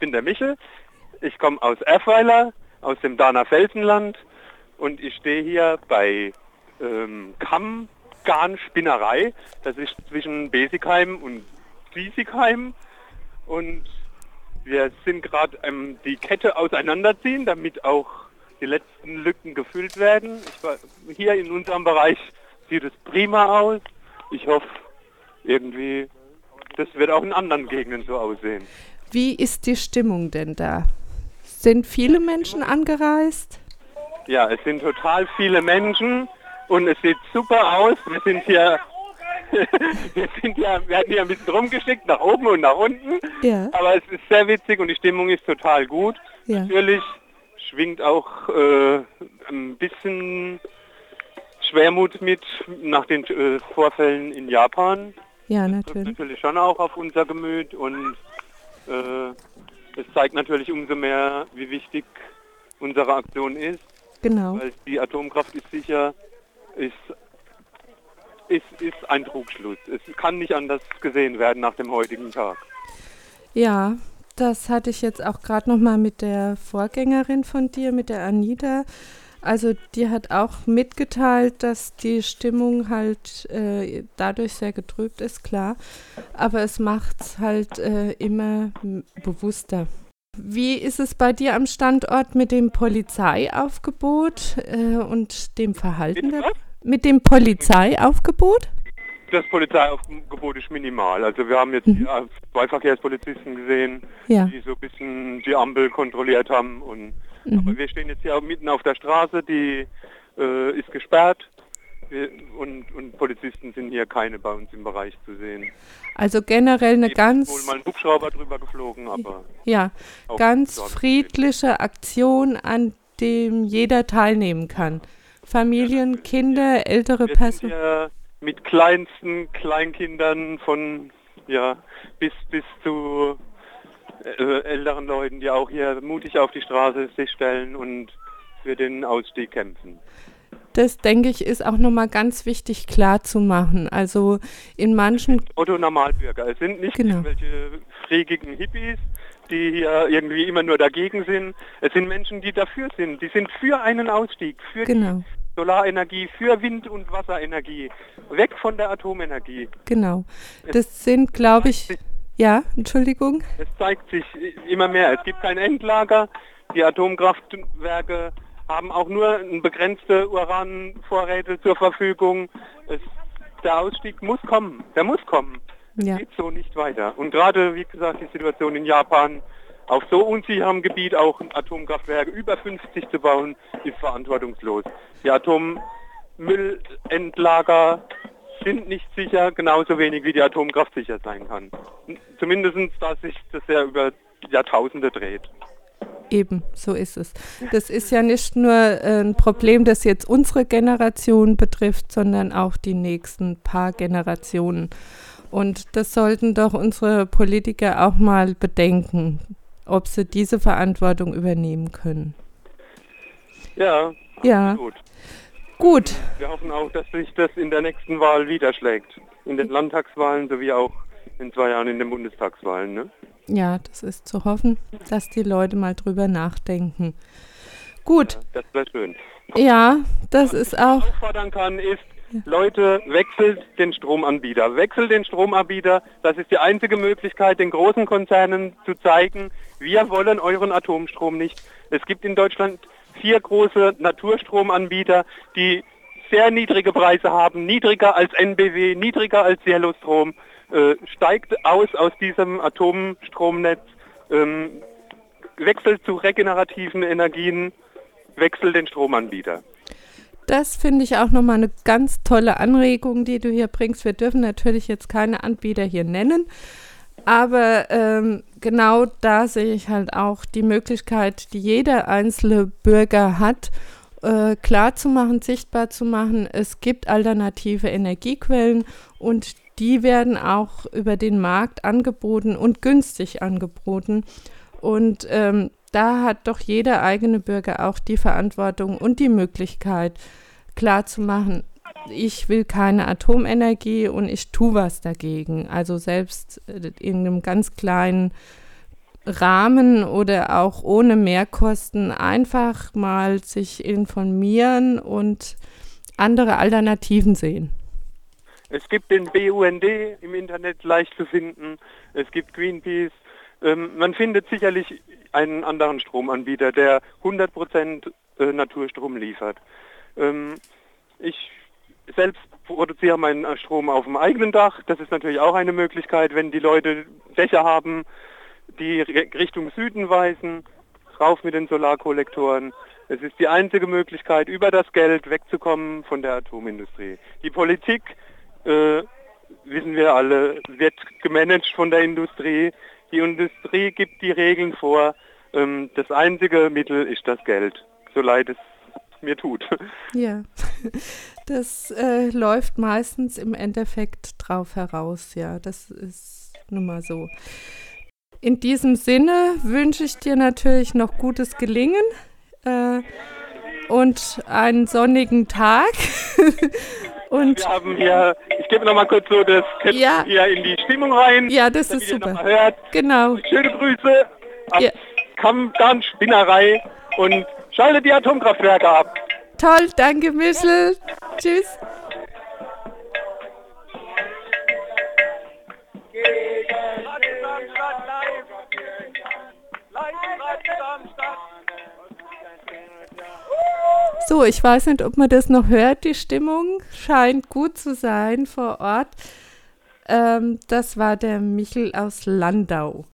bin der Michel. Ich komme aus Erfweiler, aus dem Dahner Felsenland und ich stehe hier bei ähm, Kammgarn-Spinnerei. Das ist zwischen Besigheim und Riesigheim und wir sind gerade ähm, die Kette auseinanderziehen, damit auch die letzten Lücken gefüllt werden. War, hier in unserem Bereich sieht es prima aus. Ich hoffe, irgendwie, das wird auch in anderen Gegenden so aussehen. Wie ist die Stimmung denn da? Sind viele Menschen angereist? Ja, es sind total viele Menschen und es sieht super aus. Wir sind hier, wir sind ja, werden hier ein bisschen rumgeschickt, nach oben und nach unten. Ja. Aber es ist sehr witzig und die Stimmung ist total gut. Ja. Natürlich schwingt auch äh, ein bisschen Schwermut mit nach den äh, Vorfällen in Japan. Ja, natürlich. Das natürlich schon auch auf unser Gemüt und es zeigt natürlich umso mehr, wie wichtig unsere Aktion ist. Genau. Weil die Atomkraft ist sicher, ist, ist, ist ein Trugschluss. Es kann nicht anders gesehen werden nach dem heutigen Tag. Ja, das hatte ich jetzt auch gerade noch mal mit der Vorgängerin von dir, mit der Anita. Also die hat auch mitgeteilt, dass die Stimmung halt äh, dadurch sehr getrübt ist, klar. Aber es macht es halt äh, immer bewusster. Wie ist es bei dir am Standort mit dem Polizeiaufgebot äh, und dem Verhalten? Der, mit dem Polizeiaufgebot? Das Polizeiaufgebot ist minimal. Also wir haben jetzt mhm. zwei Verkehrspolizisten gesehen, ja. die so ein bisschen die Ampel kontrolliert haben. Und, mhm. Aber wir stehen jetzt hier auch mitten auf der Straße, die äh, ist gesperrt und, und, Polizisten sind hier keine bei uns im Bereich zu sehen. Also generell eine ganz... wohl mal ein Hubschrauber drüber geflogen, aber... Ja, ganz friedliche Aktion, an dem jeder teilnehmen kann. Familien, ja, Kinder, ältere Personen... Mit kleinsten Kleinkindern von, ja, bis, bis zu äh, älteren Leuten, die auch hier mutig auf die Straße sich stellen und für den Ausstieg kämpfen das denke ich, ist auch nochmal ganz wichtig klar zu machen. Also in manchen. Otto Normalbürger. Es sind nicht genau. irgendwelche freakigen Hippies, die hier irgendwie immer nur dagegen sind. Es sind Menschen, die dafür sind. Die sind für einen Ausstieg, für genau. Solarenergie, für Wind- und Wasserenergie. Weg von der Atomenergie. Genau. Das es sind, glaube ich. Ja, Entschuldigung. Es zeigt sich immer mehr. Es gibt kein Endlager. Die Atomkraftwerke haben auch nur begrenzte Uranvorräte zur Verfügung. Es, der Ausstieg muss kommen, der muss kommen. Ja. geht so nicht weiter. Und gerade, wie gesagt, die Situation in Japan, auf so unsicherem Gebiet auch Atomkraftwerke über 50 zu bauen, ist verantwortungslos. Die Atommüllendlager sind nicht sicher, genauso wenig wie die Atomkraft sicher sein kann. Zumindest da sich das ja über Jahrtausende dreht. Eben, so ist es. Das ist ja nicht nur äh, ein Problem, das jetzt unsere Generation betrifft, sondern auch die nächsten paar Generationen. Und das sollten doch unsere Politiker auch mal bedenken, ob sie diese Verantwortung übernehmen können. Ja, ja. Gut. Gut. Wir hoffen auch, dass sich das in der nächsten Wahl widerschlägt. In den Landtagswahlen sowie auch in zwei Jahren in den Bundestagswahlen. Ne? Ja, das ist zu hoffen, dass die Leute mal drüber nachdenken. Gut. Ja, das wäre schön. Ja, das ist auch. Was ich auffordern kann, ist, Leute, wechselt den Stromanbieter. Wechselt den Stromanbieter. Das ist die einzige Möglichkeit, den großen Konzernen zu zeigen, wir wollen euren Atomstrom nicht. Es gibt in Deutschland vier große Naturstromanbieter, die sehr niedrige Preise haben, niedriger als NBW, niedriger als Yellowstrom. Äh, steigt aus aus diesem Atomstromnetz, ähm, wechselt zu regenerativen Energien, wechselt den Stromanbieter. Das finde ich auch nochmal eine ganz tolle Anregung, die du hier bringst. Wir dürfen natürlich jetzt keine Anbieter hier nennen, aber ähm, genau da sehe ich halt auch die Möglichkeit, die jeder einzelne Bürger hat, äh, klar zu machen, sichtbar zu machen. Es gibt alternative Energiequellen und die werden auch über den Markt angeboten und günstig angeboten. Und ähm, da hat doch jeder eigene Bürger auch die Verantwortung und die Möglichkeit, klarzumachen, ich will keine Atomenergie und ich tue was dagegen. Also selbst äh, in einem ganz kleinen Rahmen oder auch ohne Mehrkosten einfach mal sich informieren und andere Alternativen sehen. Es gibt den BUND im Internet leicht zu finden. Es gibt Greenpeace. Ähm, man findet sicherlich einen anderen Stromanbieter, der 100% äh, Naturstrom liefert. Ähm, ich selbst produziere meinen Strom auf dem eigenen Dach. Das ist natürlich auch eine Möglichkeit, wenn die Leute Dächer haben, die Richtung Süden weisen, rauf mit den Solarkollektoren. Es ist die einzige Möglichkeit, über das Geld wegzukommen von der Atomindustrie. Die Politik, äh, wissen wir alle, wird gemanagt von der Industrie. Die Industrie gibt die Regeln vor. Ähm, das einzige Mittel ist das Geld, so leid es mir tut. Ja, das äh, läuft meistens im Endeffekt drauf heraus, ja, das ist nun mal so. In diesem Sinne wünsche ich dir natürlich noch gutes Gelingen äh, und einen sonnigen Tag. und Wir haben hier, ich gebe noch mal kurz so das ja. hier in die Stimmung rein. Ja, das ist super. Hört. Genau. Schöne Grüße ab ja. Kammgarn Spinnerei und schaltet die Atomkraftwerke ab. Toll, danke Michel. Tschüss. So, ich weiß nicht, ob man das noch hört. Die Stimmung scheint gut zu sein vor Ort. Ähm, das war der Michel aus Landau.